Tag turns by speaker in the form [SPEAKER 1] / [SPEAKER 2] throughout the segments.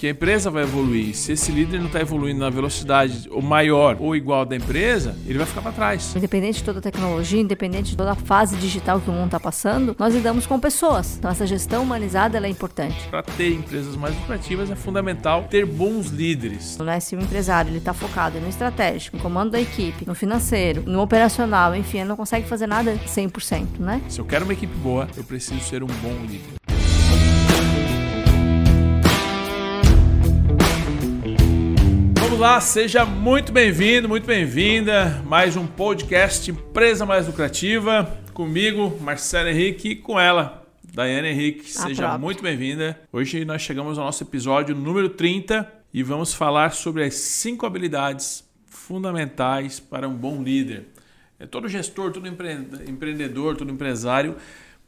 [SPEAKER 1] porque a empresa vai evoluir. Se esse líder não está evoluindo na velocidade ou maior ou igual da empresa, ele vai ficar para trás.
[SPEAKER 2] Independente de toda a tecnologia, independente de toda a fase digital que o mundo está passando, nós lidamos com pessoas. Então essa gestão humanizada é importante.
[SPEAKER 1] Para ter empresas mais lucrativas é fundamental ter bons líderes.
[SPEAKER 2] Não é se o empresário ele está focado no estratégico, no comando da equipe, no financeiro, no operacional, enfim, ele não consegue fazer nada 100%, né?
[SPEAKER 1] Se eu quero uma equipe boa, eu preciso ser um bom líder. Vamos lá, seja muito bem-vindo, muito bem-vinda. Mais um podcast Empresa Mais Lucrativa. Comigo, Marcelo Henrique, e com ela, Daiane Henrique. Seja muito bem-vinda. Hoje nós chegamos ao nosso episódio número 30 e vamos falar sobre as cinco habilidades fundamentais para um bom líder. É, todo gestor, todo empreendedor, todo empresário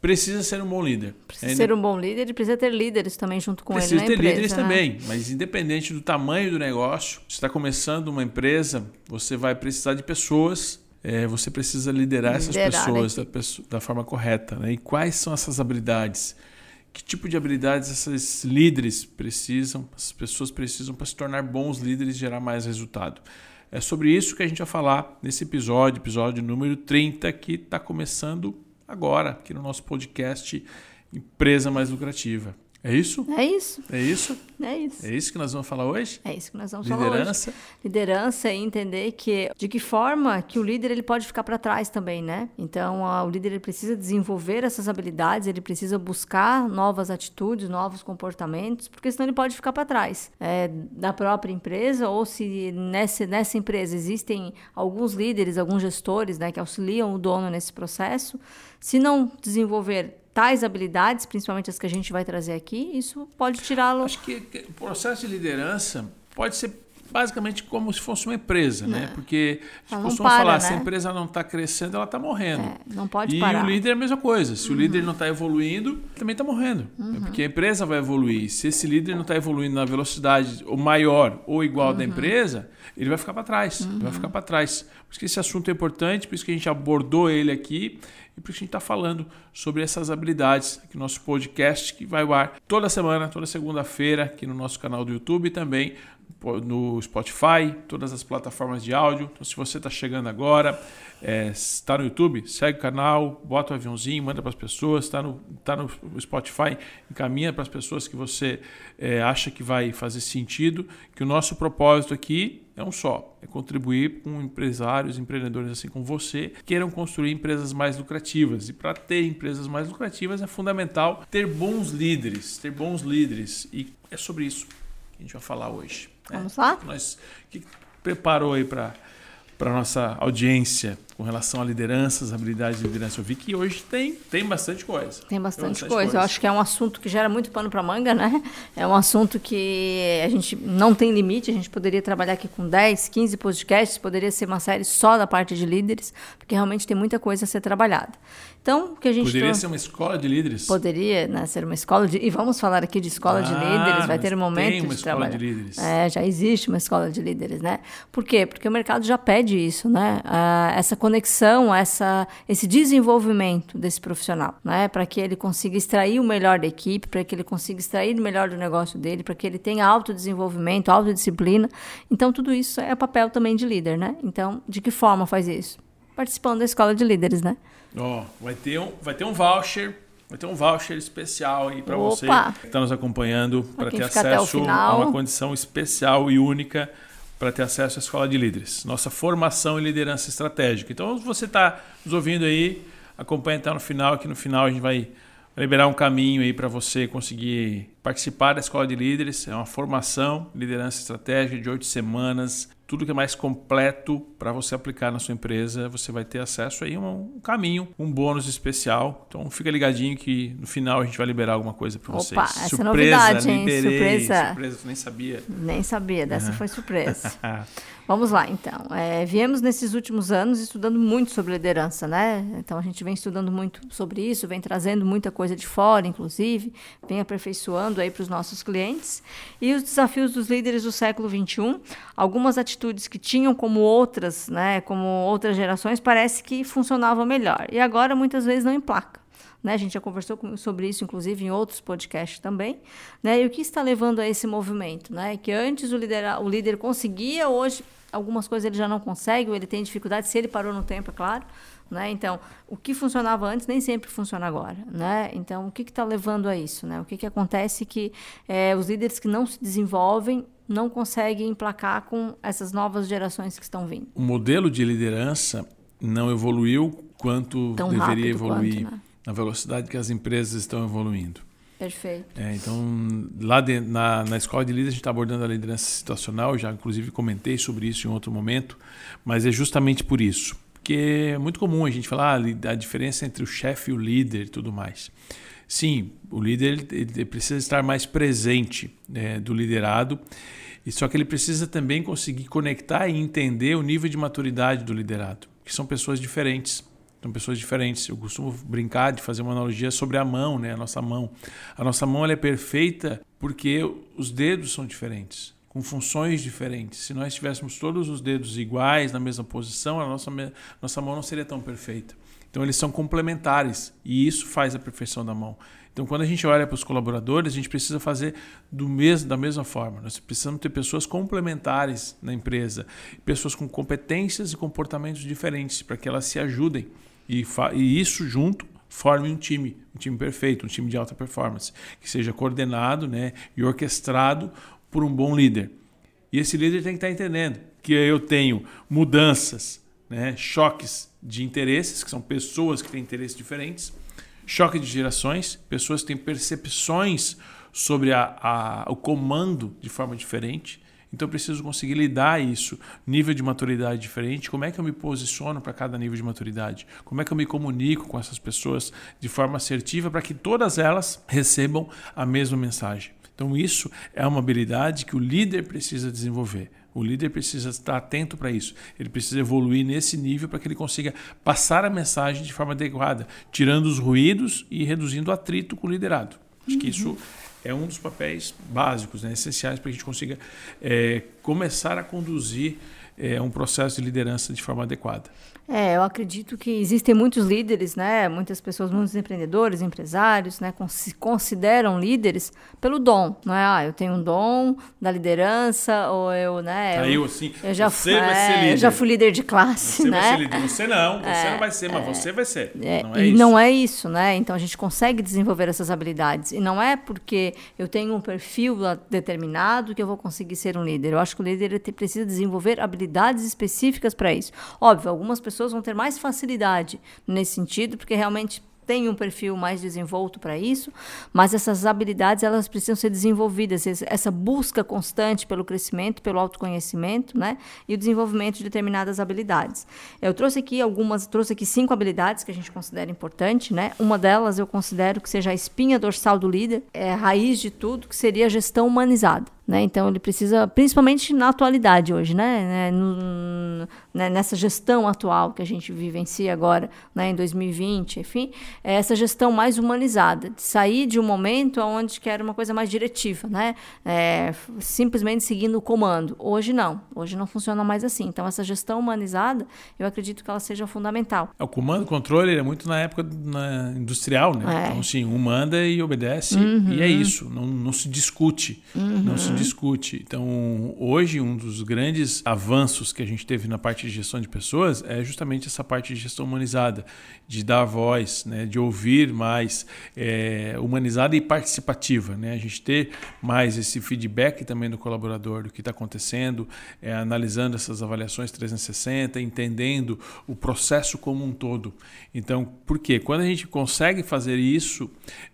[SPEAKER 1] precisa ser um bom líder.
[SPEAKER 2] Precisa é, ser um bom líder e precisa ter líderes também junto com
[SPEAKER 1] precisa
[SPEAKER 2] ele
[SPEAKER 1] Precisa
[SPEAKER 2] ter
[SPEAKER 1] empresa, líderes né? também, mas independente do tamanho do negócio, se está começando uma empresa, você vai precisar de pessoas, é, você precisa liderar, liderar essas pessoas da, da, forma correta. Né? E quais são essas habilidades? Que tipo de habilidades esses líderes precisam, as pessoas precisam para se tornar bons líderes e gerar mais resultado? É sobre isso que a gente vai falar nesse episódio, episódio número 30, que está começando agora, aqui no nosso podcast Empresa Mais Lucrativa. É isso?
[SPEAKER 2] É isso.
[SPEAKER 1] É isso?
[SPEAKER 2] É isso.
[SPEAKER 1] É isso que nós vamos falar hoje?
[SPEAKER 2] É isso que nós vamos
[SPEAKER 1] Liderança.
[SPEAKER 2] falar hoje. Liderança e entender que de que forma que o líder ele pode ficar para trás também, né? Então, a, o líder ele precisa desenvolver essas habilidades, ele precisa buscar novas atitudes, novos comportamentos, porque senão ele pode ficar para trás é, da própria empresa ou se nessa, nessa empresa existem alguns líderes, alguns gestores, né, que auxiliam o dono nesse processo, se não desenvolver tais habilidades, principalmente as que a gente vai trazer aqui, isso pode tirá-lo.
[SPEAKER 1] Acho que o processo de liderança pode ser basicamente como se fosse uma empresa, né? É. Porque a gente costuma para, falar, né? se a empresa não está crescendo, ela está morrendo. É,
[SPEAKER 2] não pode
[SPEAKER 1] e
[SPEAKER 2] parar.
[SPEAKER 1] E o líder é a mesma coisa. Se uhum. o líder não está evoluindo, também está morrendo. Uhum. Porque a empresa vai evoluir. Se esse líder não está evoluindo na velocidade ou maior ou igual uhum. da empresa, ele vai ficar para trás. Vai ficar para trás. Por isso que esse assunto é importante, por isso que a gente abordou ele aqui e por isso que a gente está falando sobre essas habilidades aqui no nosso podcast que vai ao ar toda semana, toda segunda-feira aqui no nosso canal do YouTube e também no Spotify, todas as plataformas de áudio. Então, se você está chegando agora, está é, no YouTube, segue o canal, bota o aviãozinho, manda para as pessoas. Está no, tá no Spotify, encaminha para as pessoas que você é, acha que vai fazer sentido. Que o nosso propósito aqui é um só: é contribuir com empresários, empreendedores assim como você, que queiram construir empresas mais lucrativas. E para ter empresas mais lucrativas é fundamental ter bons líderes, ter bons líderes. E é sobre isso que a gente vai falar hoje.
[SPEAKER 2] Né? Vamos lá?
[SPEAKER 1] Nós, que preparou aí para para nossa audiência com relação a lideranças, habilidades de liderança. Eu vi que hoje tem, tem bastante coisa.
[SPEAKER 2] Tem bastante, tem bastante coisa. coisa. Eu acho que é um assunto que gera muito pano para manga, né? É um assunto que a gente não tem limite. A gente poderia trabalhar aqui com 10, 15 podcasts, poderia ser uma série só da parte de líderes, porque realmente tem muita coisa a ser trabalhada. Então, que a gente
[SPEAKER 1] poderia ser uma escola de líderes.
[SPEAKER 2] Poderia, né, ser uma escola de e vamos falar aqui de escola ah, de líderes. Vai ter um momento tem uma de escola de líderes. É, já existe uma escola de líderes, né? Por quê? Porque o mercado já pede isso, né? Ah, essa conexão, essa esse desenvolvimento desse profissional, né? Para que ele consiga extrair o melhor da equipe, para que ele consiga extrair o melhor do negócio dele, para que ele tenha autodesenvolvimento, autodisciplina. Então, tudo isso é papel também de líder, né? Então, de que forma faz isso? Participando da escola de líderes, né?
[SPEAKER 1] Ó, oh, vai ter um, vai ter um voucher, vai ter um voucher especial aí para você que está nos acompanhando para ter acesso a uma condição especial e única para ter acesso à escola de líderes, nossa formação em liderança estratégica. Então, se você está nos ouvindo aí, acompanha até no final, que no final a gente vai liberar um caminho aí para você conseguir participar da escola de líderes. É uma formação, liderança estratégica de oito semanas tudo que é mais completo para você aplicar na sua empresa, você vai ter acesso aí a um, caminho, um bônus especial. Então fica ligadinho que no final a gente vai liberar alguma coisa para vocês.
[SPEAKER 2] Opa, essa surpresa, novidade, hein?
[SPEAKER 1] Liberei, surpresa. Surpresa, nem sabia.
[SPEAKER 2] Nem sabia, dessa uhum. foi surpresa. Vamos lá, então. É, viemos nesses últimos anos estudando muito sobre liderança, né? Então a gente vem estudando muito sobre isso, vem trazendo muita coisa de fora, inclusive, vem aperfeiçoando aí para os nossos clientes. E os desafios dos líderes do século XXI, algumas atitudes que tinham como outras, né, como outras gerações, parece que funcionavam melhor. E agora muitas vezes não emplaca. né? A gente já conversou sobre isso, inclusive, em outros podcasts também, né? E o que está levando a esse movimento, né? Que antes o líder, o líder conseguia, hoje algumas coisas ele já não consegue, ou ele tem dificuldade, se ele parou no tempo, é claro. Né? Então, o que funcionava antes nem sempre funciona agora. Né? Então, o que está levando a isso? Né? O que, que acontece que é, os líderes que não se desenvolvem não conseguem emplacar com essas novas gerações que estão vindo?
[SPEAKER 1] O modelo de liderança não evoluiu quanto
[SPEAKER 2] Tão
[SPEAKER 1] deveria evoluir
[SPEAKER 2] quanto, né?
[SPEAKER 1] na velocidade que as empresas estão evoluindo.
[SPEAKER 2] Perfeito.
[SPEAKER 1] É, então, lá de, na, na escola de líderes, a gente está abordando a liderança situacional, já inclusive comentei sobre isso em outro momento, mas é justamente por isso. Porque é muito comum a gente falar ah, a diferença entre o chefe e o líder e tudo mais. Sim, o líder ele, precisa estar mais presente né, do liderado, e só que ele precisa também conseguir conectar e entender o nível de maturidade do liderado, que são pessoas diferentes. São pessoas diferentes. Eu costumo brincar de fazer uma analogia sobre a mão, né? A nossa mão. A nossa mão ela é perfeita porque os dedos são diferentes, com funções diferentes. Se nós tivéssemos todos os dedos iguais, na mesma posição, a nossa, nossa mão não seria tão perfeita. Então, eles são complementares e isso faz a perfeição da mão. Então, quando a gente olha para os colaboradores, a gente precisa fazer do mesmo, da mesma forma. Nós precisamos ter pessoas complementares na empresa, pessoas com competências e comportamentos diferentes para que elas se ajudem. E, e isso junto forme um time, um time perfeito, um time de alta performance, que seja coordenado né, e orquestrado por um bom líder. E esse líder tem que estar entendendo que eu tenho mudanças, né, choques de interesses, que são pessoas que têm interesses diferentes, choque de gerações, pessoas que têm percepções sobre a, a, o comando de forma diferente. Então eu preciso conseguir lidar isso, nível de maturidade diferente, como é que eu me posiciono para cada nível de maturidade, como é que eu me comunico com essas pessoas de forma assertiva para que todas elas recebam a mesma mensagem. Então isso é uma habilidade que o líder precisa desenvolver. O líder precisa estar atento para isso. Ele precisa evoluir nesse nível para que ele consiga passar a mensagem de forma adequada, tirando os ruídos e reduzindo o atrito com o liderado. Acho uhum. que isso é um dos papéis básicos, né, essenciais para que a gente consiga é, começar a conduzir é, um processo de liderança de forma adequada.
[SPEAKER 2] É, eu acredito que existem muitos líderes, né? Muitas pessoas, muitos empreendedores, empresários, né? Se consideram líderes pelo dom, não é? Ah, eu tenho um dom da liderança ou eu, né?
[SPEAKER 1] Caiu assim.
[SPEAKER 2] Eu já você vai ser líder. Eu já fui líder de classe,
[SPEAKER 1] você
[SPEAKER 2] né?
[SPEAKER 1] Vai ser líder. Você não, você é, não vai ser, mas é, você vai ser.
[SPEAKER 2] É,
[SPEAKER 1] não é
[SPEAKER 2] e
[SPEAKER 1] isso.
[SPEAKER 2] não é isso, né? Então a gente consegue desenvolver essas habilidades e não é porque eu tenho um perfil determinado que eu vou conseguir ser um líder. Eu acho que o líder precisa desenvolver habilidades específicas para isso. Óbvio, algumas pessoas pessoas vão ter mais facilidade nesse sentido, porque realmente tem um perfil mais desenvolto para isso, mas essas habilidades elas precisam ser desenvolvidas, essa busca constante pelo crescimento, pelo autoconhecimento, né, e o desenvolvimento de determinadas habilidades. Eu trouxe aqui algumas, trouxe aqui cinco habilidades que a gente considera importante, né? Uma delas eu considero que seja a espinha dorsal do líder, é a raiz de tudo, que seria a gestão humanizada. Né? Então ele precisa, principalmente na atualidade hoje, né? né no, né? nessa gestão atual que a gente vivencia agora, né? em 2020, enfim, é essa gestão mais humanizada, de sair de um momento onde que era uma coisa mais diretiva, né? É, simplesmente seguindo o comando. Hoje não, hoje não funciona mais assim. Então essa gestão humanizada, eu acredito que ela seja fundamental.
[SPEAKER 1] É, o comando, controle é muito na época na industrial, né? É. Então sim, um manda e obedece uhum. e é isso, não, não se discute, uhum. não se discute. Então, hoje, um dos grandes avanços que a gente teve na parte de gestão de pessoas é justamente essa parte de gestão humanizada, de dar voz, né, de ouvir mais, é, humanizada e participativa. Né? A gente ter mais esse feedback também do colaborador, do que está acontecendo, é, analisando essas avaliações 360, entendendo o processo como um todo. Então, por quê? Quando a gente consegue fazer isso,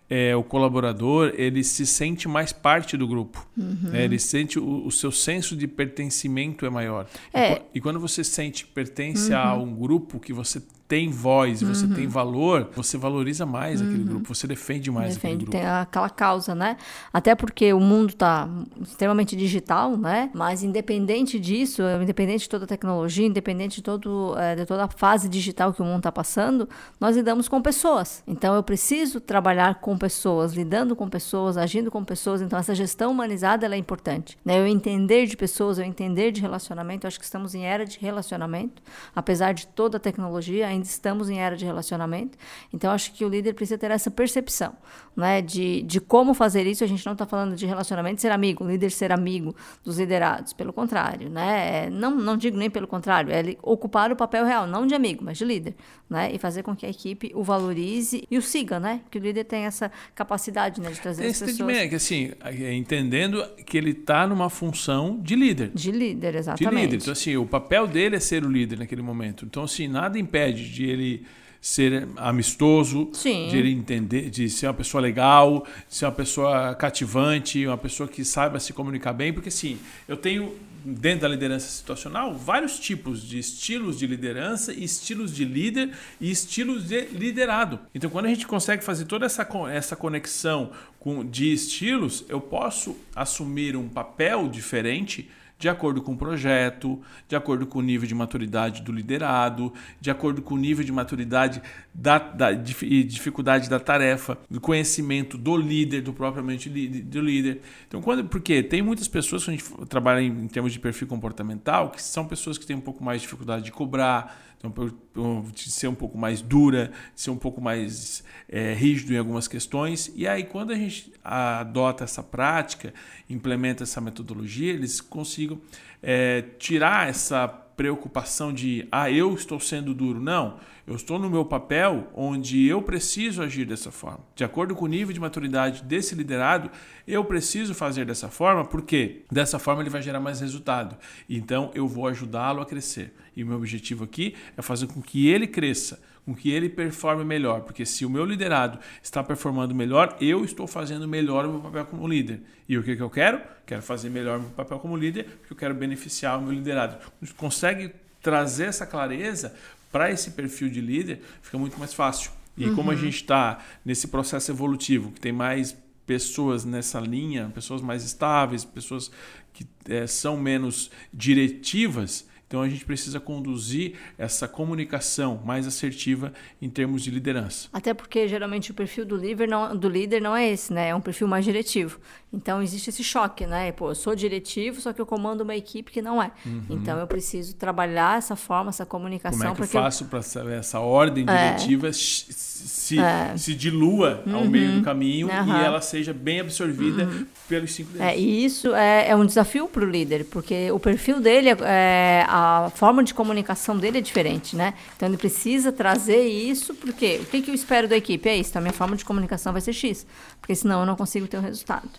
[SPEAKER 1] é, o colaborador ele se sente mais parte do grupo. Uhum. É, ele sente o, o, seu senso de pertencimento é maior. É. E, e, quando você sente que pertence uhum. a um grupo que você tem voz, uhum. você tem valor, você valoriza mais uhum. aquele grupo, você defende mais defende, aquele grupo.
[SPEAKER 2] Tem aquela causa, né? Até porque o mundo está extremamente digital, né? Mas independente disso, independente de toda a tecnologia, independente de, todo, é, de toda a fase digital que o mundo está passando, nós lidamos com pessoas. Então eu preciso trabalhar com pessoas, lidando com pessoas, agindo com pessoas. Então essa gestão humanizada é importante. Né? Eu entender de pessoas, eu entender de relacionamento. Eu acho que estamos em era de relacionamento, apesar de toda a tecnologia ainda estamos em era de relacionamento. Então, acho que o líder precisa ter essa percepção, né? De, de como fazer isso. A gente não está falando de relacionamento ser amigo, líder ser amigo dos liderados. Pelo contrário, né? É, não, não digo nem pelo contrário, é ocupar o papel real, não de amigo, mas de líder, né? E fazer com que a equipe o valorize e o siga, né? Que o líder tem essa capacidade, né? De trazer Esse as pessoas.
[SPEAKER 1] Que, assim, é, entendendo que ele está numa função de líder.
[SPEAKER 2] De líder, exatamente. De líder.
[SPEAKER 1] Então, assim, o papel dele é ser o líder naquele momento. Então, assim, nada impede de ele ser amistoso,
[SPEAKER 2] Sim.
[SPEAKER 1] de ele entender, de ser uma pessoa legal, de ser uma pessoa cativante, uma pessoa que saiba se comunicar bem, porque assim, eu tenho dentro da liderança situacional vários tipos de estilos de liderança, estilos de líder e estilos de liderado. Então, quando a gente consegue fazer toda essa, essa conexão com, de estilos, eu posso assumir um papel diferente de acordo com o projeto, de acordo com o nível de maturidade do liderado, de acordo com o nível de maturidade da, da e dificuldade da tarefa, do conhecimento do líder, do propriamente do líder. Então, quando, porque tem muitas pessoas que a gente trabalha em, em termos de perfil comportamental, que são pessoas que têm um pouco mais de dificuldade de cobrar, então, de ser um pouco mais dura, de ser um pouco mais é, rígido em algumas questões. E aí, quando a gente adota essa prática, implementa essa metodologia, eles consigam é, tirar essa preocupação de, ah, eu estou sendo duro. Não, eu estou no meu papel onde eu preciso agir dessa forma. De acordo com o nível de maturidade desse liderado, eu preciso fazer dessa forma, porque dessa forma ele vai gerar mais resultado. Então, eu vou ajudá-lo a crescer. E o meu objetivo aqui é fazer com que ele cresça, com que ele performe melhor. Porque se o meu liderado está performando melhor, eu estou fazendo melhor o meu papel como líder. E o que, que eu quero? Quero fazer melhor o meu papel como líder, porque eu quero beneficiar o meu liderado. Consegue trazer essa clareza para esse perfil de líder, fica muito mais fácil. E uhum. como a gente está nesse processo evolutivo, que tem mais pessoas nessa linha, pessoas mais estáveis, pessoas que é, são menos diretivas, então a gente precisa conduzir essa comunicação mais assertiva em termos de liderança.
[SPEAKER 2] Até porque geralmente o perfil do líder não, do líder não é esse, né? É um perfil mais diretivo. Então existe esse choque, né? Pô, eu sou diretivo, só que eu comando uma equipe que não é. Uhum. Então eu preciso trabalhar essa forma, essa comunicação. Como
[SPEAKER 1] é que eu faço para essa ordem é. diretiva é. se, é. se dilua uhum. ao meio do caminho uhum. e ela seja bem absorvida uhum. pelos cinco dedos?
[SPEAKER 2] É, e isso é, é um desafio para o líder, porque o perfil dele, é, a forma de comunicação dele é diferente, né? Então ele precisa trazer isso, porque o que, que eu espero da equipe? É isso, então a minha forma de comunicação vai ser X, porque senão eu não consigo ter o resultado.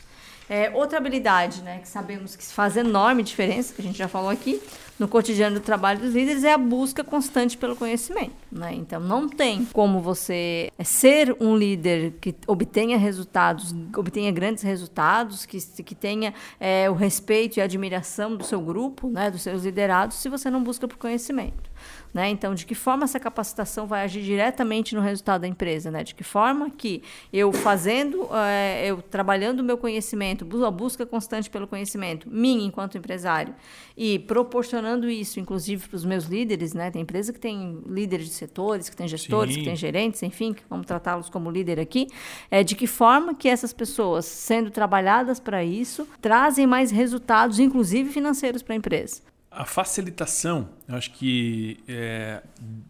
[SPEAKER 2] É, outra habilidade, né, que sabemos que faz enorme diferença, que a gente já falou aqui, no cotidiano do trabalho dos líderes, é a busca constante pelo conhecimento. Né? Então, não tem como você é, ser um líder que obtenha resultados, obtenha grandes resultados, que, que tenha é, o respeito e a admiração do seu grupo, né, dos seus liderados, se você não busca por conhecimento. Né? Então, de que forma essa capacitação vai agir diretamente no resultado da empresa? Né? De que forma que eu fazendo, é, eu trabalhando o meu conhecimento, a busca constante pelo conhecimento, mim enquanto empresário, e proporcionando isso, inclusive, para os meus líderes, né? tem empresa que tem líderes de setores, que tem gestores, Sim. que tem gerentes, enfim, vamos tratá-los como líder aqui, é, de que forma que essas pessoas, sendo trabalhadas para isso, trazem mais resultados, inclusive financeiros para a empresa
[SPEAKER 1] a facilitação, eu acho que é,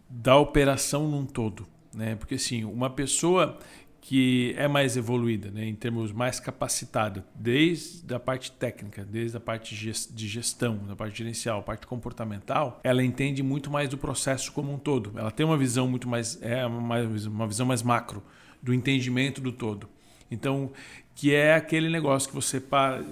[SPEAKER 1] da operação num todo, né? Porque assim, uma pessoa que é mais evoluída, né, em termos mais capacitada, desde a parte técnica, desde a parte de gestão, da parte gerencial, parte comportamental, ela entende muito mais do processo como um todo. Ela tem uma visão muito mais é uma visão mais macro do entendimento do todo. Então, que é aquele negócio que você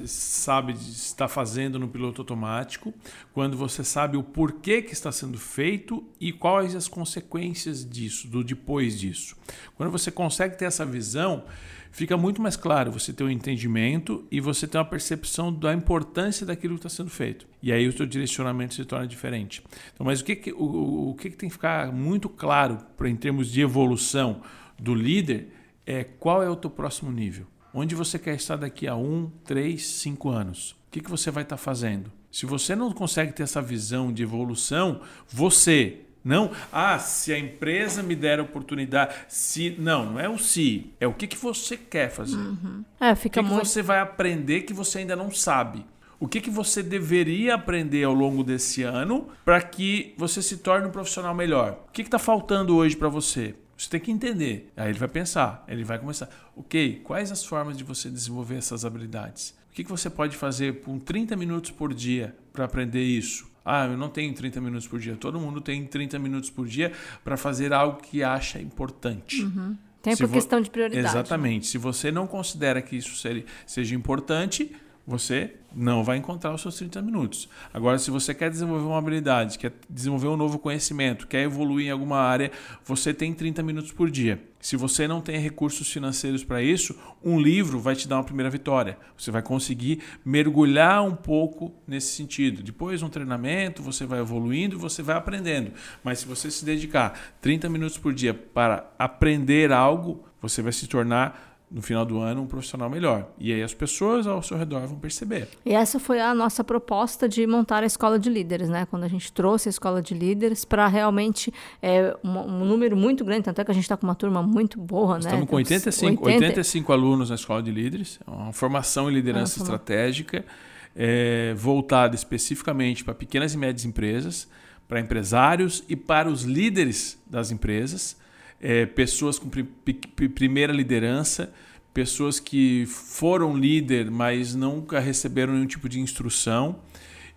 [SPEAKER 1] sabe está fazendo no piloto automático, quando você sabe o porquê que está sendo feito e quais as consequências disso, do depois disso. Quando você consegue ter essa visão, fica muito mais claro, você tem um entendimento e você tem uma percepção da importância daquilo que está sendo feito. E aí o seu direcionamento se torna diferente. Então, mas o que, que, o, o que, que tem que ficar muito claro para em termos de evolução do líder é qual é o teu próximo nível. Onde você quer estar daqui a um, três, cinco anos? O que, que você vai estar fazendo? Se você não consegue ter essa visão de evolução, você não, ah, se a empresa me der a oportunidade, se não, não é o se, é o que, que você quer fazer.
[SPEAKER 2] Uhum. É, fica
[SPEAKER 1] o que,
[SPEAKER 2] muito...
[SPEAKER 1] que você vai aprender que você ainda não sabe. O que, que você deveria aprender ao longo desse ano para que você se torne um profissional melhor? O que está faltando hoje para você? Você tem que entender. Aí ele vai pensar, ele vai começar. Ok, quais as formas de você desenvolver essas habilidades? O que, que você pode fazer por 30 minutos por dia para aprender isso? Ah, eu não tenho 30 minutos por dia. Todo mundo tem 30 minutos por dia para fazer algo que acha importante.
[SPEAKER 2] Uhum. Tempo por questão de prioridade.
[SPEAKER 1] Né? Exatamente. Né? Se você não considera que isso seja importante, você não vai encontrar os seus 30 minutos. Agora, se você quer desenvolver uma habilidade, quer desenvolver um novo conhecimento, quer evoluir em alguma área, você tem 30 minutos por dia. Se você não tem recursos financeiros para isso, um livro vai te dar uma primeira vitória. Você vai conseguir mergulhar um pouco nesse sentido. Depois, um treinamento, você vai evoluindo e você vai aprendendo. Mas se você se dedicar 30 minutos por dia para aprender algo, você vai se tornar no final do ano, um profissional melhor. E aí as pessoas ao seu redor vão perceber.
[SPEAKER 2] E essa foi a nossa proposta de montar a escola de líderes, né? Quando a gente trouxe a escola de líderes para realmente é, um, um, número muito grande, tanto é que a gente está com uma turma muito boa,
[SPEAKER 1] Estamos
[SPEAKER 2] né?
[SPEAKER 1] Estamos com 85, 80... 85 alunos na escola de líderes, é uma formação em liderança estratégica é, voltada especificamente para pequenas e médias empresas, para empresários e para os líderes das empresas é, pessoas com primeira liderança, pessoas que foram líder, mas nunca receberam nenhum tipo de instrução,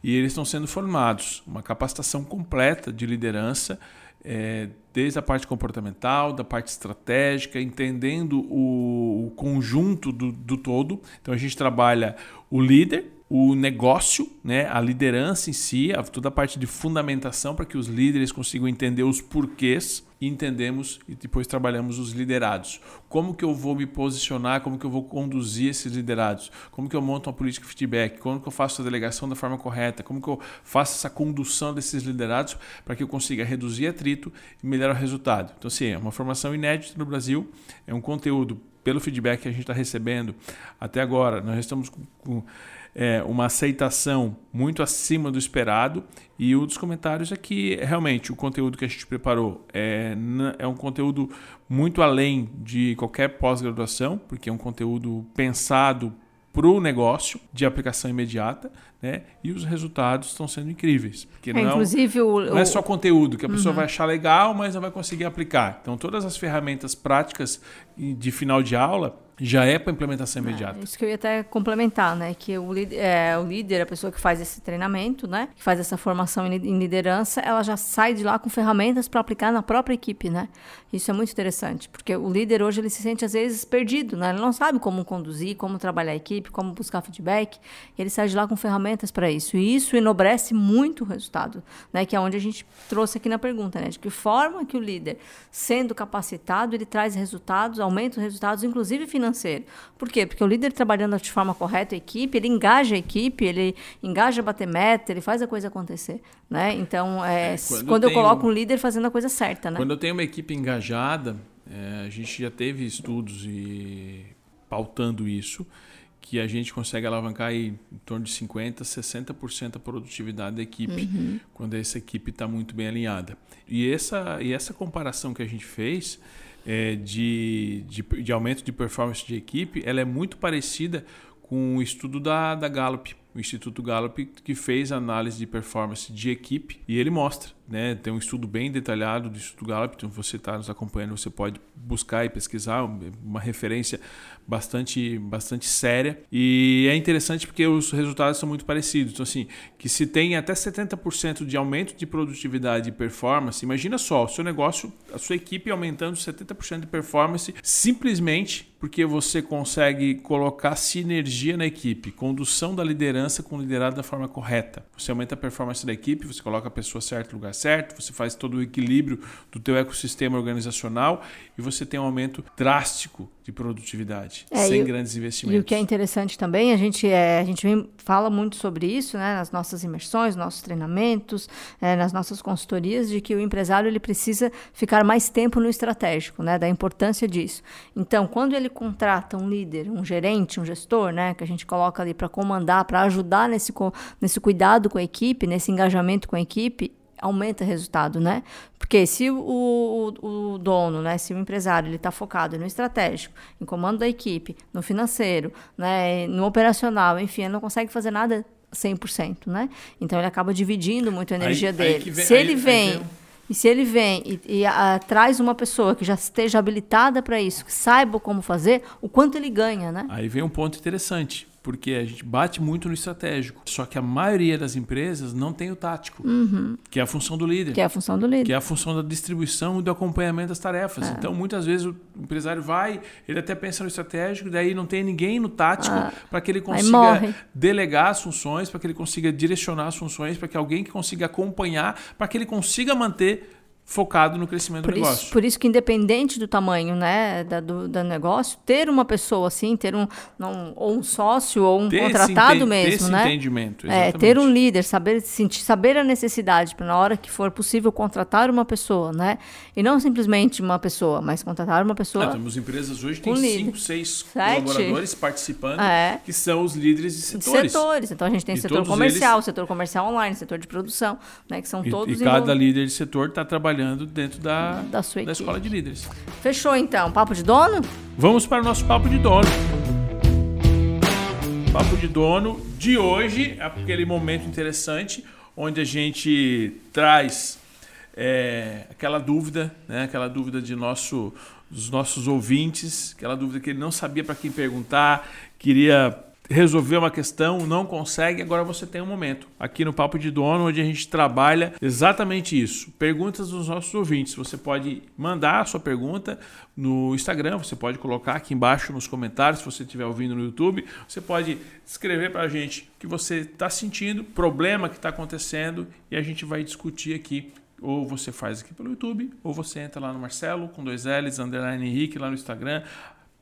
[SPEAKER 1] e eles estão sendo formados. Uma capacitação completa de liderança, é, desde a parte comportamental, da parte estratégica, entendendo o, o conjunto do, do todo. Então a gente trabalha o líder, o negócio, né, a liderança em si, toda a parte de fundamentação para que os líderes consigam entender os porquês e entendemos e depois trabalhamos os liderados. Como que eu vou me posicionar, como que eu vou conduzir esses liderados, como que eu monto uma política de feedback, como que eu faço a delegação da forma correta, como que eu faço essa condução desses liderados para que eu consiga reduzir atrito e melhorar o resultado. Então, assim, é uma formação inédita no Brasil, é um conteúdo pelo feedback que a gente está recebendo até agora, nós estamos com, com é, uma aceitação muito acima do esperado. E um dos comentários é que realmente o conteúdo que a gente preparou é, é um conteúdo muito além de qualquer pós-graduação, porque é um conteúdo pensado para o negócio de aplicação imediata, né? E os resultados estão sendo incríveis. Porque é, não,
[SPEAKER 2] inclusive
[SPEAKER 1] é,
[SPEAKER 2] o,
[SPEAKER 1] não é só conteúdo que a pessoa uhum. vai achar legal, mas não vai conseguir aplicar. Então, todas as ferramentas práticas de final de aula já é para implementação imediata.
[SPEAKER 2] É, isso que eu ia até complementar, né? Que o, é, o líder, a pessoa que faz esse treinamento, né? Que faz essa formação em, em liderança, ela já sai de lá com ferramentas para aplicar na própria equipe, né? Isso é muito interessante, porque o líder hoje ele se sente às vezes perdido, né? Ele não sabe como conduzir, como trabalhar a equipe, como buscar feedback. ele sai de lá com ferramentas para isso. E isso enobrece muito o resultado, né? Que é onde a gente trouxe aqui na pergunta, né? De que forma que o líder, sendo capacitado, ele traz resultados, aumenta os resultados, inclusive financeiros financeiro. Por quê? Porque o líder trabalhando de forma correta a equipe, ele engaja a equipe, ele engaja a bater meta, ele faz a coisa acontecer. Né? Então, é, é quando, quando eu, eu, coloco um líder fazendo a coisa certa. Né?
[SPEAKER 1] Quando eu tenho uma equipe engajada, é, a gente já teve estudos e pautando isso, que a gente consegue alavancar aí em torno de 50%, 60% a produtividade da equipe, uhum. quando essa equipe está muito bem alinhada. E essa, e essa comparação que a gente fez é, de, de, de, aumento de performance de equipe, ela é muito parecida com o estudo da, da Gallup, o Instituto Gallup, que fez análise de performance de equipe e ele mostra né? Tem um estudo bem detalhado do Instituto Gallup, então você está nos acompanhando, você pode buscar e pesquisar, uma referência bastante, bastante séria. E é interessante porque os resultados são muito parecidos. Então, assim, que se tem até 70% de aumento de produtividade e performance, imagina só, o seu negócio, a sua equipe aumentando 70% de performance simplesmente porque você consegue colocar sinergia na equipe, condução da liderança com liderado da forma correta. Você aumenta a performance da equipe, você coloca a pessoa certa no lugar certo, você faz todo o equilíbrio do teu ecossistema organizacional e você tem um aumento drástico de produtividade, é, sem grandes investimentos.
[SPEAKER 2] E o que é interessante também, a gente, é, a gente fala muito sobre isso né, nas nossas imersões, nossos treinamentos, é, nas nossas consultorias, de que o empresário ele precisa ficar mais tempo no estratégico, né, da importância disso. Então, quando ele contrata um líder, um gerente, um gestor, né, que a gente coloca ali para comandar, para ajudar nesse, nesse cuidado com a equipe, nesse engajamento com a equipe, aumenta o resultado, né? Porque se o, o, o dono, né, se o empresário ele está focado no estratégico, em comando da equipe, no financeiro, né, no operacional, enfim, ele não consegue fazer nada 100%, né? Então ele acaba dividindo muito a energia aí, dele. Aí vem, Se ele aí, vem e se ele vem e, e a, traz uma pessoa que já esteja habilitada para isso, que saiba como fazer, o quanto ele ganha, né?
[SPEAKER 1] Aí vem um ponto interessante porque a gente bate muito no estratégico. Só que a maioria das empresas não tem o tático, uhum. que é a função do líder.
[SPEAKER 2] Que é a função do líder.
[SPEAKER 1] Que é a função da distribuição e do acompanhamento das tarefas. É. Então, muitas vezes o empresário vai, ele até pensa no estratégico, daí não tem ninguém no tático ah. para que ele consiga delegar as funções, para que ele consiga direcionar as funções, para que alguém que consiga acompanhar, para que ele consiga manter focado no crescimento
[SPEAKER 2] por
[SPEAKER 1] do negócio.
[SPEAKER 2] por isso que independente do tamanho, né, da, do, do negócio, ter uma pessoa assim, ter um, não, ou um sócio ou um ter contratado mesmo, ter esse né?
[SPEAKER 1] entendimento,
[SPEAKER 2] exatamente. É, ter um líder, saber sentir, saber a necessidade para na hora que for possível contratar uma pessoa, né? E não simplesmente uma pessoa, mas contratar uma pessoa.
[SPEAKER 1] É, temos empresas hoje tem cinco, seis Sete. colaboradores participando, é. que são os líderes de setores.
[SPEAKER 2] setores. Então a gente tem e setor comercial, eles... setor comercial online, setor de produção, né, que são
[SPEAKER 1] e,
[SPEAKER 2] todos.
[SPEAKER 1] E cada líder de setor está trabalhando trabalhando dentro da, da, sua da escola de líderes.
[SPEAKER 2] Fechou então. Papo de dono?
[SPEAKER 1] Vamos para o nosso papo de dono. Papo de dono de hoje, é aquele momento interessante onde a gente traz é, aquela dúvida, né, aquela dúvida de nosso, dos nossos ouvintes, aquela dúvida que ele não sabia para quem perguntar, queria resolver uma questão, não consegue, agora você tem um momento aqui no Papo de Dono, onde a gente trabalha exatamente isso. Perguntas dos nossos ouvintes. Você pode mandar a sua pergunta no Instagram, você pode colocar aqui embaixo nos comentários, se você estiver ouvindo no YouTube. Você pode escrever para a gente o que você está sentindo, problema que está acontecendo, e a gente vai discutir aqui ou você faz aqui pelo YouTube, ou você entra lá no Marcelo, com dois L's, underline Henrique, lá no Instagram,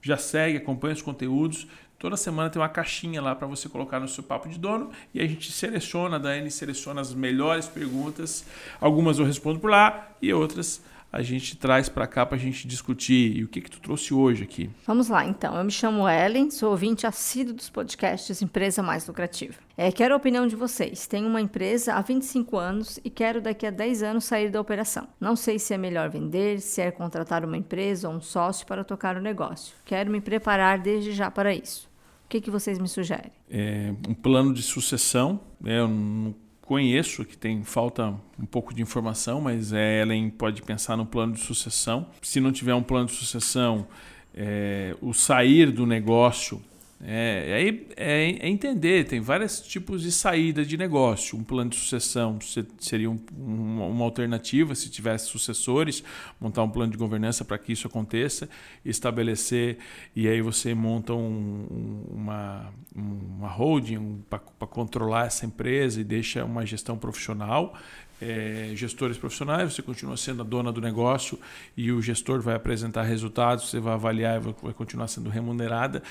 [SPEAKER 1] já segue, acompanha os conteúdos. Toda semana tem uma caixinha lá para você colocar no seu papo de dono e a gente seleciona, a Dani seleciona as melhores perguntas. Algumas eu respondo por lá e outras a gente traz para cá para a gente discutir. E o que que tu trouxe hoje aqui?
[SPEAKER 2] Vamos lá, então. Eu me chamo Ellen, sou ouvinte assíduo dos podcasts Empresa Mais Lucrativa. É, quero a opinião de vocês. Tenho uma empresa há 25 anos e quero daqui a 10 anos sair da operação. Não sei se é melhor vender, se é contratar uma empresa ou um sócio para tocar o negócio. Quero me preparar desde já para isso. O que, que vocês me sugerem?
[SPEAKER 1] É um plano de sucessão. Né? Eu não conheço, que tem falta um pouco de informação, mas é, Ellen pode pensar no plano de sucessão. Se não tiver um plano de sucessão, é, o sair do negócio é, é, é, entender, tem vários tipos de saída de negócio. Um plano de sucessão seria um, um, uma alternativa, se tivesse sucessores, montar um plano de governança para que isso aconteça, estabelecer, e aí você monta um, uma, uma holding para controlar essa empresa e deixa uma gestão profissional. É, gestores profissionais, você continua sendo a dona do negócio e o gestor vai apresentar resultados, você vai avaliar e vai continuar sendo remunerada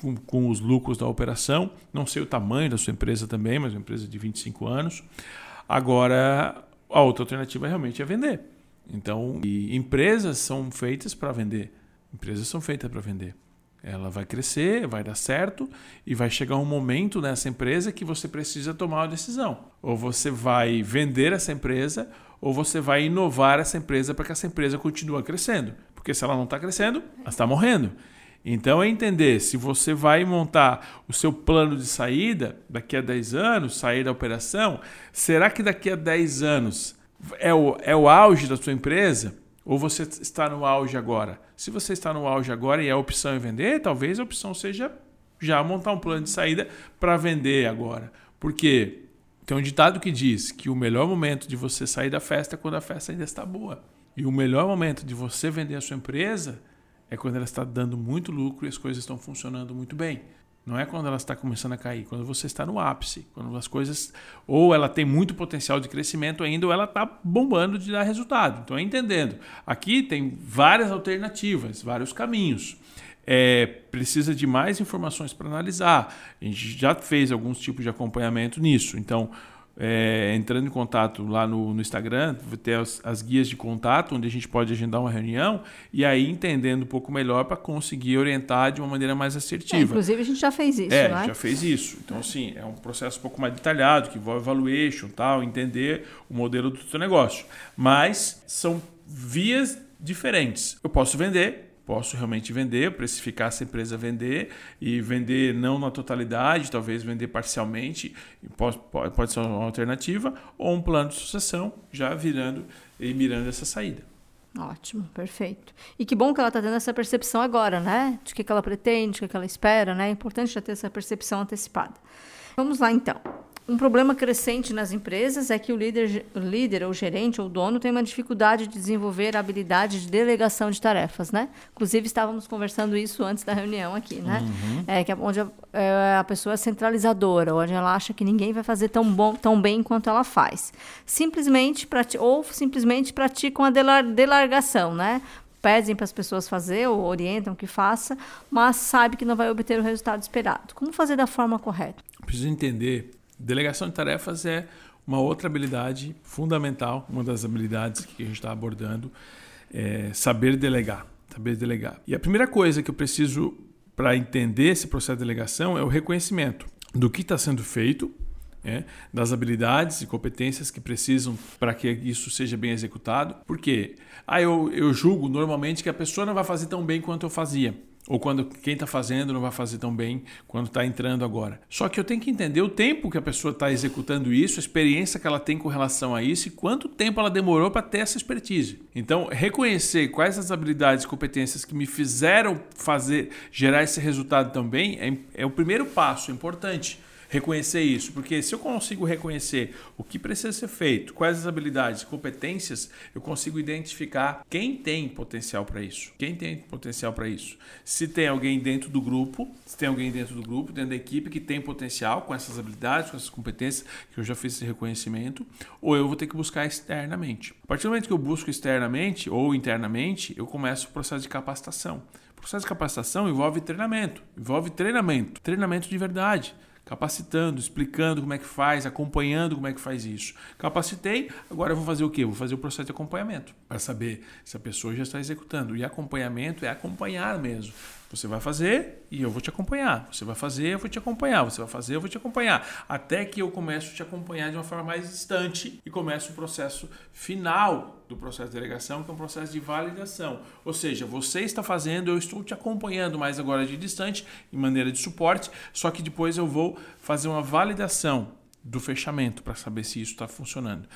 [SPEAKER 1] com, com os lucros da operação. Não sei o tamanho da sua empresa também, mas uma empresa de 25 anos. Agora, a outra alternativa realmente é vender. Então, empresas são feitas para vender. Empresas são feitas para vender. Ela vai crescer, vai dar certo e vai chegar um momento nessa empresa que você precisa tomar uma decisão. Ou você vai vender essa empresa ou você vai inovar essa empresa para que essa empresa continue crescendo. Porque se ela não está crescendo, ela está morrendo. Então é entender se você vai montar o seu plano de saída daqui a 10 anos, sair da operação, será que daqui a 10 anos é o, é o auge da sua empresa? Ou você está no auge agora? Se você está no auge agora e a opção é vender, talvez a opção seja já montar um plano de saída para vender agora. Porque tem um ditado que diz que o melhor momento de você sair da festa é quando a festa ainda está boa. E o melhor momento de você vender a sua empresa é quando ela está dando muito lucro e as coisas estão funcionando muito bem. Não é quando ela está começando a cair, quando você está no ápice, quando as coisas ou ela tem muito potencial de crescimento ainda ou ela está bombando de dar resultado. Então, é entendendo. Aqui tem várias alternativas, vários caminhos. É, precisa de mais informações para analisar. A gente já fez alguns tipos de acompanhamento nisso. Então, é, entrando em contato lá no, no Instagram, ter as, as, guias de contato, onde a gente pode agendar uma reunião e aí entendendo um pouco melhor para conseguir orientar de uma maneira mais assertiva. É,
[SPEAKER 2] inclusive, a gente já fez isso,
[SPEAKER 1] é,
[SPEAKER 2] né?
[SPEAKER 1] já fez isso. Então, assim, é um processo um pouco mais detalhado, que envolve valuation, tal, entender o modelo do seu negócio. Mas são vias diferentes. Eu posso vender, posso realmente vender, precificar essa empresa vender e vender não na totalidade, talvez vender parcialmente, pode, pode ser uma alternativa, ou um plano de sucessão já virando e mirando essa saída.
[SPEAKER 2] Ótimo, perfeito. E que bom que ela está tendo essa percepção agora, né? De que, que ela pretende, de que, que ela espera, né? É importante já ter essa percepção antecipada. Vamos lá, então. Um problema crescente nas empresas é que o líder, o líder, ou gerente, ou dono, tem uma dificuldade de desenvolver a habilidade de delegação de tarefas, né? Inclusive, estávamos conversando isso antes da reunião aqui, né? Uhum. É, que é onde a, é, a, pessoa é centralizadora, onde ela acha que ninguém vai fazer tão, bom, tão bem quanto ela faz. Simplesmente, ou simplesmente praticam a delar, delargação, né? pedem para as pessoas fazer ou orientam que faça, mas sabe que não vai obter o resultado esperado. Como fazer da forma correta?
[SPEAKER 1] Preciso entender Delegação de tarefas é uma outra habilidade fundamental, uma das habilidades que a gente está abordando, é saber delegar. Saber delegar. E a primeira coisa que eu preciso para entender esse processo de delegação é o reconhecimento do que está sendo feito, é, das habilidades e competências que precisam para que isso seja bem executado. Porque ah, eu, eu julgo normalmente que a pessoa não vai fazer tão bem quanto eu fazia ou quando quem está fazendo não vai fazer tão bem quando está entrando agora. Só que eu tenho que entender o tempo que a pessoa está executando isso, a experiência que ela tem com relação a isso e quanto tempo ela demorou para ter essa expertise. Então, reconhecer quais as habilidades e competências que me fizeram fazer gerar esse resultado também é, é o primeiro passo, é importante reconhecer isso, porque se eu consigo reconhecer o que precisa ser feito, quais as habilidades, competências, eu consigo identificar quem tem potencial para isso. Quem tem potencial para isso? Se tem alguém dentro do grupo, se tem alguém dentro do grupo, dentro da equipe que tem potencial com essas habilidades, com essas competências que eu já fiz esse reconhecimento, ou eu vou ter que buscar externamente. A partir do momento que eu busco externamente ou internamente, eu começo o processo de capacitação. O processo de capacitação envolve treinamento, envolve treinamento, treinamento de verdade capacitando, explicando como é que faz, acompanhando como é que faz isso. Capacitei, agora vou fazer o quê? Vou fazer o processo de acompanhamento para saber se a pessoa já está executando. E acompanhamento é acompanhar mesmo. Você vai fazer e eu vou te acompanhar. Você vai fazer, eu vou te acompanhar. Você vai fazer, eu vou te acompanhar. Até que eu começo a te acompanhar de uma forma mais distante e começo o processo final do processo de delegação, que é um processo de validação. Ou seja, você está fazendo, eu estou te acompanhando mais agora de distante, em maneira de suporte, só que depois eu vou fazer uma validação do fechamento para saber se isso está funcionando.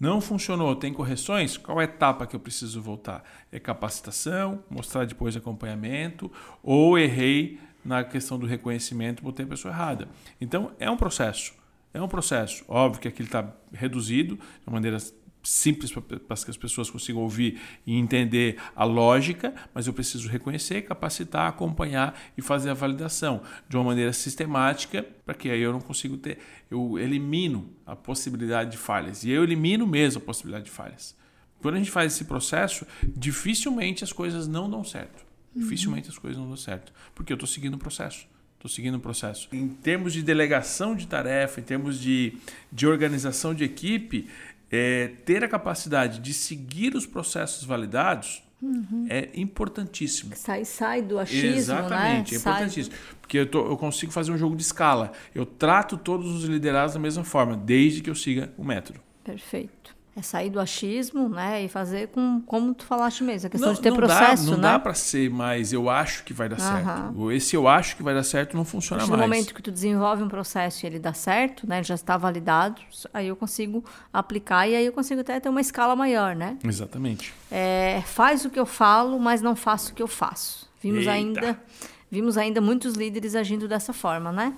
[SPEAKER 1] Não funcionou, tem correções? Qual é a etapa que eu preciso voltar? É capacitação, mostrar depois acompanhamento, ou errei na questão do reconhecimento, botei a pessoa errada. Então, é um processo. É um processo. Óbvio que aquilo está reduzido de maneira simples para que as pessoas consigam ouvir e entender a lógica, mas eu preciso reconhecer, capacitar, acompanhar e fazer a validação de uma maneira sistemática, para que aí eu não consigo ter, eu elimino a possibilidade de falhas. E eu elimino mesmo a possibilidade de falhas. Quando a gente faz esse processo, dificilmente as coisas não dão certo. Uhum. Dificilmente as coisas não dão certo, porque eu estou seguindo o processo. Estou seguindo o processo. Em termos de delegação de tarefa, em termos de, de organização de equipe, é, ter a capacidade de seguir os processos validados uhum. é importantíssimo.
[SPEAKER 2] Sai, sai do achismo,
[SPEAKER 1] Exatamente,
[SPEAKER 2] né?
[SPEAKER 1] é importantíssimo. Do... Porque eu, tô, eu consigo fazer um jogo de escala. Eu trato todos os liderados da mesma forma, desde que eu siga o método.
[SPEAKER 2] Perfeito. É sair do achismo, né? E fazer com, como tu falaste mesmo, a questão não, de ter não processo,
[SPEAKER 1] dá,
[SPEAKER 2] não
[SPEAKER 1] né? Não dá para ser mais eu acho que vai dar certo. Esse eu acho que vai dar certo não funciona mais. No
[SPEAKER 2] momento que tu desenvolve um processo e ele dá certo, né? Ele já está validado, aí eu consigo aplicar e aí eu consigo até ter uma escala maior, né?
[SPEAKER 1] Exatamente.
[SPEAKER 2] É, faz o que eu falo, mas não faço o que eu faço. Vimos Eita. ainda, vimos ainda muitos líderes agindo dessa forma, né?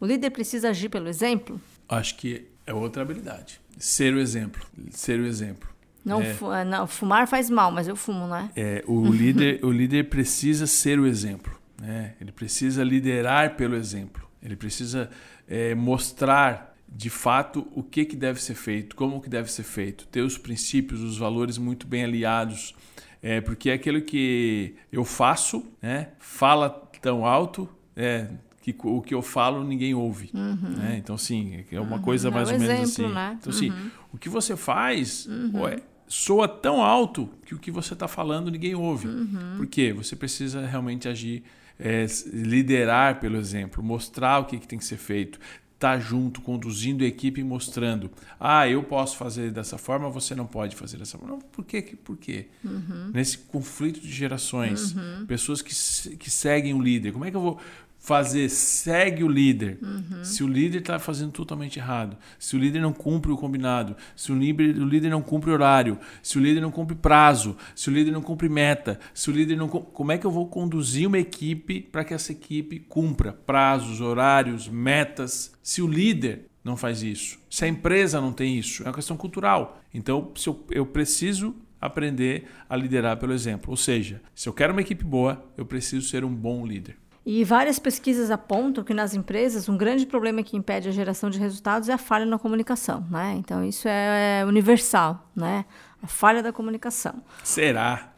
[SPEAKER 2] O líder precisa agir pelo exemplo?
[SPEAKER 1] Acho que é outra habilidade. Ser o exemplo. Ser o exemplo.
[SPEAKER 2] Não, é, fu não, fumar faz mal, mas eu fumo, né?
[SPEAKER 1] É, o, líder, o líder precisa ser o exemplo. Né? Ele precisa liderar pelo exemplo. Ele precisa é, mostrar de fato o que, que deve ser feito, como que deve ser feito, ter os princípios, os valores muito bem aliados. É, porque é aquilo que eu faço, né? fala tão alto, é, que o que eu falo ninguém ouve. Uhum. Né? Então, sim, é uma uhum. coisa mais é ou menos exemplo, assim. Né? Então, assim, uhum. o que você faz uhum. é, soa tão alto que o que você está falando ninguém ouve. Por quê? Você precisa realmente agir, é, liderar pelo exemplo, mostrar o que, que tem que ser feito, estar tá junto, conduzindo a equipe e mostrando. Ah, eu posso fazer dessa forma, você não pode fazer dessa forma. Não, por quê? Por quê? Uhum. Nesse conflito de gerações, uhum. pessoas que, que seguem o líder. Como é que eu vou fazer segue o líder. Uhum. Se o líder está fazendo totalmente errado, se o líder não cumpre o combinado, se o líder, o líder não cumpre horário, se o líder não cumpre prazo, se o líder não cumpre meta, se o líder não como é que eu vou conduzir uma equipe para que essa equipe cumpra prazos, horários, metas? Se o líder não faz isso, se a empresa não tem isso, é uma questão cultural. Então, se eu, eu preciso aprender a liderar pelo exemplo. Ou seja, se eu quero uma equipe boa, eu preciso ser um bom líder.
[SPEAKER 2] E várias pesquisas apontam que nas empresas um grande problema que impede a geração de resultados é a falha na comunicação, né? Então isso é universal, né? A falha da comunicação.
[SPEAKER 1] Será?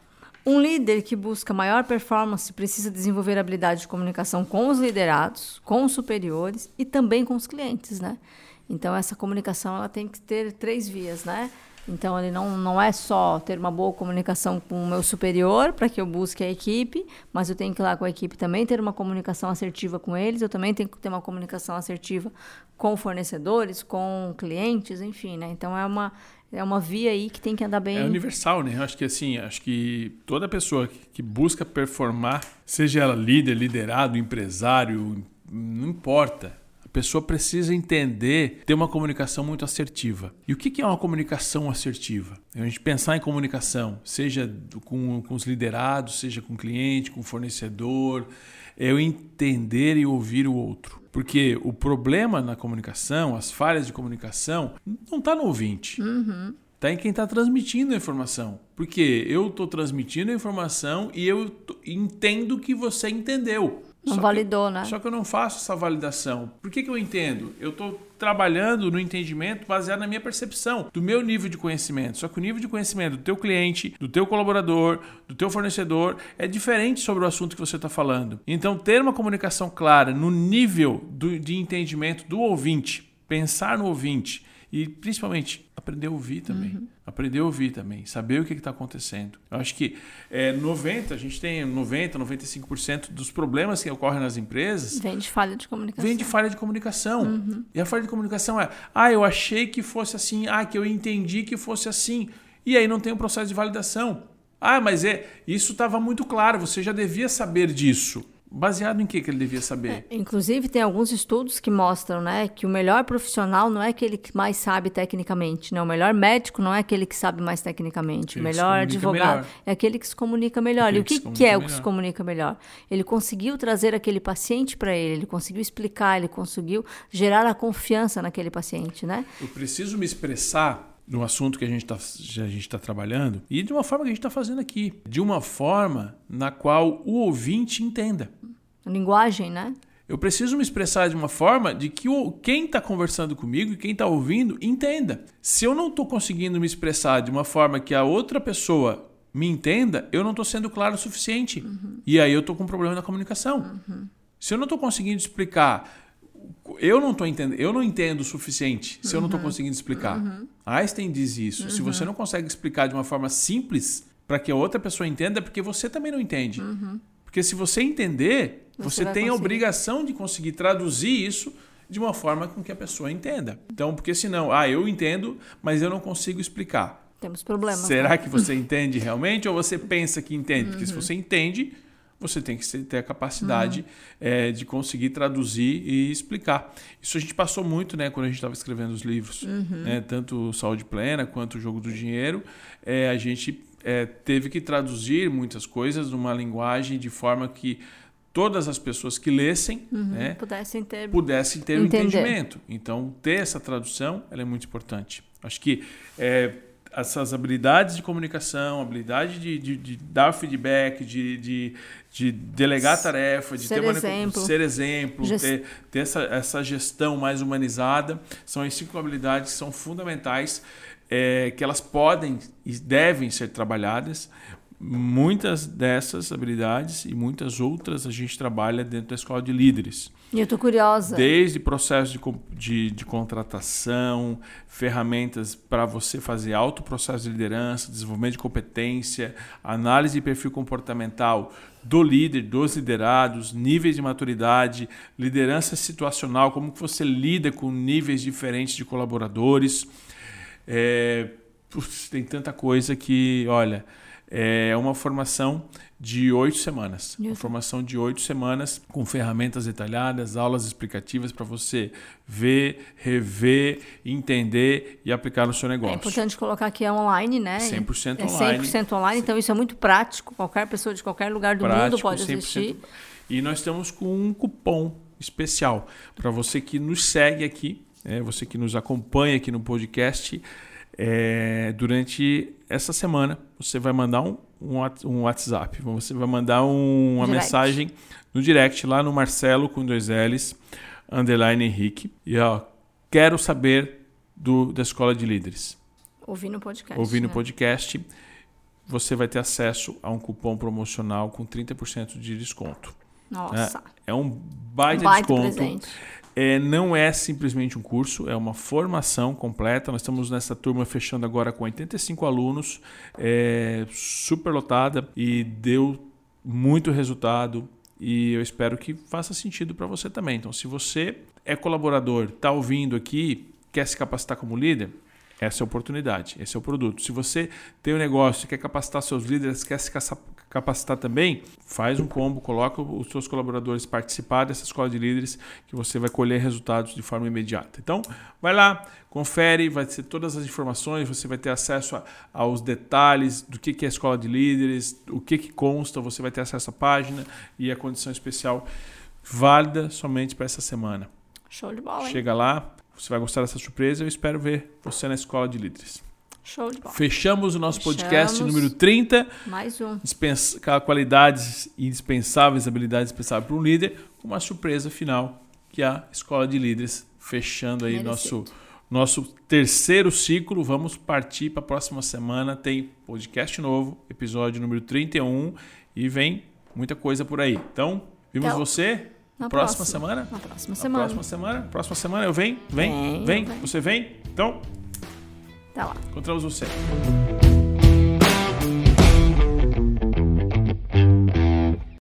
[SPEAKER 2] Um líder que busca maior performance precisa desenvolver habilidade de comunicação com os liderados, com os superiores e também com os clientes, né? Então essa comunicação ela tem que ter três vias, né? Então, ele não, não é só ter uma boa comunicação com o meu superior para que eu busque a equipe, mas eu tenho que ir lá com a equipe também ter uma comunicação assertiva com eles, eu também tenho que ter uma comunicação assertiva com fornecedores, com clientes, enfim, né? Então, é uma, é uma via aí que tem que andar bem.
[SPEAKER 1] É universal, né? Eu acho que assim, acho que toda pessoa que busca performar, seja ela líder, liderado, empresário, não importa a pessoa precisa entender, ter uma comunicação muito assertiva. E o que é uma comunicação assertiva? É a gente pensar em comunicação, seja com, com os liderados, seja com o cliente, com o fornecedor, é eu entender e ouvir o outro. Porque o problema na comunicação, as falhas de comunicação, não está no ouvinte. Uhum. Está em quem está transmitindo a informação. Porque eu estou transmitindo a informação e eu entendo que você entendeu.
[SPEAKER 2] Não só validou,
[SPEAKER 1] que,
[SPEAKER 2] né?
[SPEAKER 1] Só que eu não faço essa validação. Por que, que eu entendo? Eu estou trabalhando no entendimento baseado na minha percepção, do meu nível de conhecimento. Só que o nível de conhecimento do teu cliente, do teu colaborador, do teu fornecedor é diferente sobre o assunto que você está falando. Então, ter uma comunicação clara no nível do, de entendimento do ouvinte, pensar no ouvinte, e principalmente aprender a ouvir também. Uhum. Aprender a ouvir também, saber o que está acontecendo. Eu acho que é, 90, a gente tem 90, 95% dos problemas que ocorrem nas empresas.
[SPEAKER 2] Vem de falha de comunicação.
[SPEAKER 1] Vem de falha de comunicação. Uhum. E a falha de comunicação é: ah, eu achei que fosse assim, ah, que eu entendi que fosse assim. E aí não tem um processo de validação. Ah, mas é, isso estava muito claro, você já devia saber disso. Baseado em que, que ele devia saber?
[SPEAKER 2] É, inclusive, tem alguns estudos que mostram né, que o melhor profissional não é aquele que mais sabe tecnicamente. Né? O melhor médico não é aquele que sabe mais tecnicamente. o melhor advogado melhor. é aquele que se comunica melhor. Aquele e o que, que, que é o que se comunica melhor? Ele conseguiu trazer aquele paciente para ele, ele conseguiu explicar, ele conseguiu gerar a confiança naquele paciente. Né?
[SPEAKER 1] Eu preciso me expressar no assunto que a gente está tá trabalhando e de uma forma que a gente está fazendo aqui. De uma forma na qual o ouvinte entenda.
[SPEAKER 2] Linguagem, né?
[SPEAKER 1] Eu preciso me expressar de uma forma de que o, quem está conversando comigo e quem está ouvindo entenda. Se eu não estou conseguindo me expressar de uma forma que a outra pessoa me entenda, eu não estou sendo claro o suficiente. Uhum. E aí eu estou com um problema na comunicação. Uhum. Se eu não estou conseguindo explicar eu não tô entendendo, eu não entendo o suficiente se uhum. eu não estou conseguindo explicar. Uhum. Einstein diz isso. Uhum. Se você não consegue explicar de uma forma simples para que a outra pessoa entenda, é porque você também não entende. Uhum. Porque se você entender, você, você tem conseguir. a obrigação de conseguir traduzir isso de uma forma com que a pessoa entenda. Então, porque senão, ah, eu entendo, mas eu não consigo explicar.
[SPEAKER 2] Temos problemas.
[SPEAKER 1] Será né? que você entende realmente ou você pensa que entende? Porque se uhum. você entende, você tem que ter a capacidade uhum. é, de conseguir traduzir e explicar. Isso a gente passou muito né, quando a gente estava escrevendo os livros. Uhum. Né, tanto Saúde Plena quanto o Jogo do Dinheiro. É, a gente é, teve que traduzir muitas coisas numa linguagem de forma que todas as pessoas que lessem uhum. né,
[SPEAKER 2] pudessem ter,
[SPEAKER 1] pudessem ter o um entendimento. Então, ter essa tradução é muito importante. Acho que é, essas habilidades de comunicação, habilidade de, de, de dar feedback, de, de, de delegar tarefa, de
[SPEAKER 2] ser
[SPEAKER 1] ter
[SPEAKER 2] exemplo,
[SPEAKER 1] ser exemplo, Gest... ter, ter essa, essa gestão mais humanizada, são as cinco habilidades que são fundamentais, é, que elas podem e devem ser trabalhadas. Muitas dessas habilidades e muitas outras a gente trabalha dentro da escola de líderes.
[SPEAKER 2] E eu tô curiosa.
[SPEAKER 1] Desde processo de, de, de contratação, ferramentas para você fazer alto processo de liderança, desenvolvimento de competência, análise de perfil comportamental do líder, dos liderados, níveis de maturidade, liderança situacional, como que você lida com níveis diferentes de colaboradores. É, tem tanta coisa que, olha, é uma formação de oito semanas. Uma formação de oito semanas com ferramentas detalhadas, aulas explicativas para você ver, rever, entender e aplicar no seu negócio. É
[SPEAKER 2] importante colocar que é online, né?
[SPEAKER 1] 100%
[SPEAKER 2] é online. 100% online, então isso é muito prático. Qualquer pessoa de qualquer lugar do prático, mundo pode assistir.
[SPEAKER 1] E nós estamos com um cupom especial para você que nos segue aqui, é, você que nos acompanha aqui no podcast. É, durante essa semana, você vai mandar um, um, WhatsApp, você vai mandar um, uma direct. mensagem no direct lá no Marcelo com dois L's, underline Henrique. E ó, quero saber do, da escola de líderes.
[SPEAKER 2] Ouvindo o podcast.
[SPEAKER 1] Ouvindo o né? podcast, você vai ter acesso a um cupom promocional com 30% de desconto.
[SPEAKER 2] Nossa.
[SPEAKER 1] É, é um baita, um baita desconto. Presente. É, não é simplesmente um curso, é uma formação completa. Nós estamos nessa turma fechando agora com 85 alunos, é, super lotada e deu muito resultado. E eu espero que faça sentido para você também. Então, se você é colaborador, está ouvindo aqui, quer se capacitar como líder, essa é a oportunidade, esse é o produto. Se você tem um negócio, quer capacitar seus líderes, quer se capacitar também, faz um combo, coloca os seus colaboradores participar dessa escola de líderes que você vai colher resultados de forma imediata. Então, vai lá, confere, vai ter todas as informações, você vai ter acesso a, aos detalhes do que, que é a escola de líderes, o que, que consta, você vai ter acesso à página e a condição especial válida somente para essa semana.
[SPEAKER 2] Show de bola. Hein?
[SPEAKER 1] Chega lá, você vai gostar dessa surpresa. Eu espero ver você na escola de líderes.
[SPEAKER 2] Show de bola.
[SPEAKER 1] Fechamos o nosso Fechamos. podcast número 30.
[SPEAKER 2] Mais um.
[SPEAKER 1] Dispensa, qualidades indispensáveis, habilidades indispensáveis para um líder, com uma surpresa final, que é a escola de líderes, fechando aí nosso nosso terceiro ciclo. Vamos partir para a próxima semana. Tem podcast novo, episódio número 31 e vem muita coisa por aí. Então, vimos então, você na próxima, próxima semana?
[SPEAKER 2] Na próxima semana.
[SPEAKER 1] próxima semana? Próxima semana eu venho? Vem? Vem? vem. Você vem? Então,
[SPEAKER 2] Tá lá.
[SPEAKER 1] Encontramos você.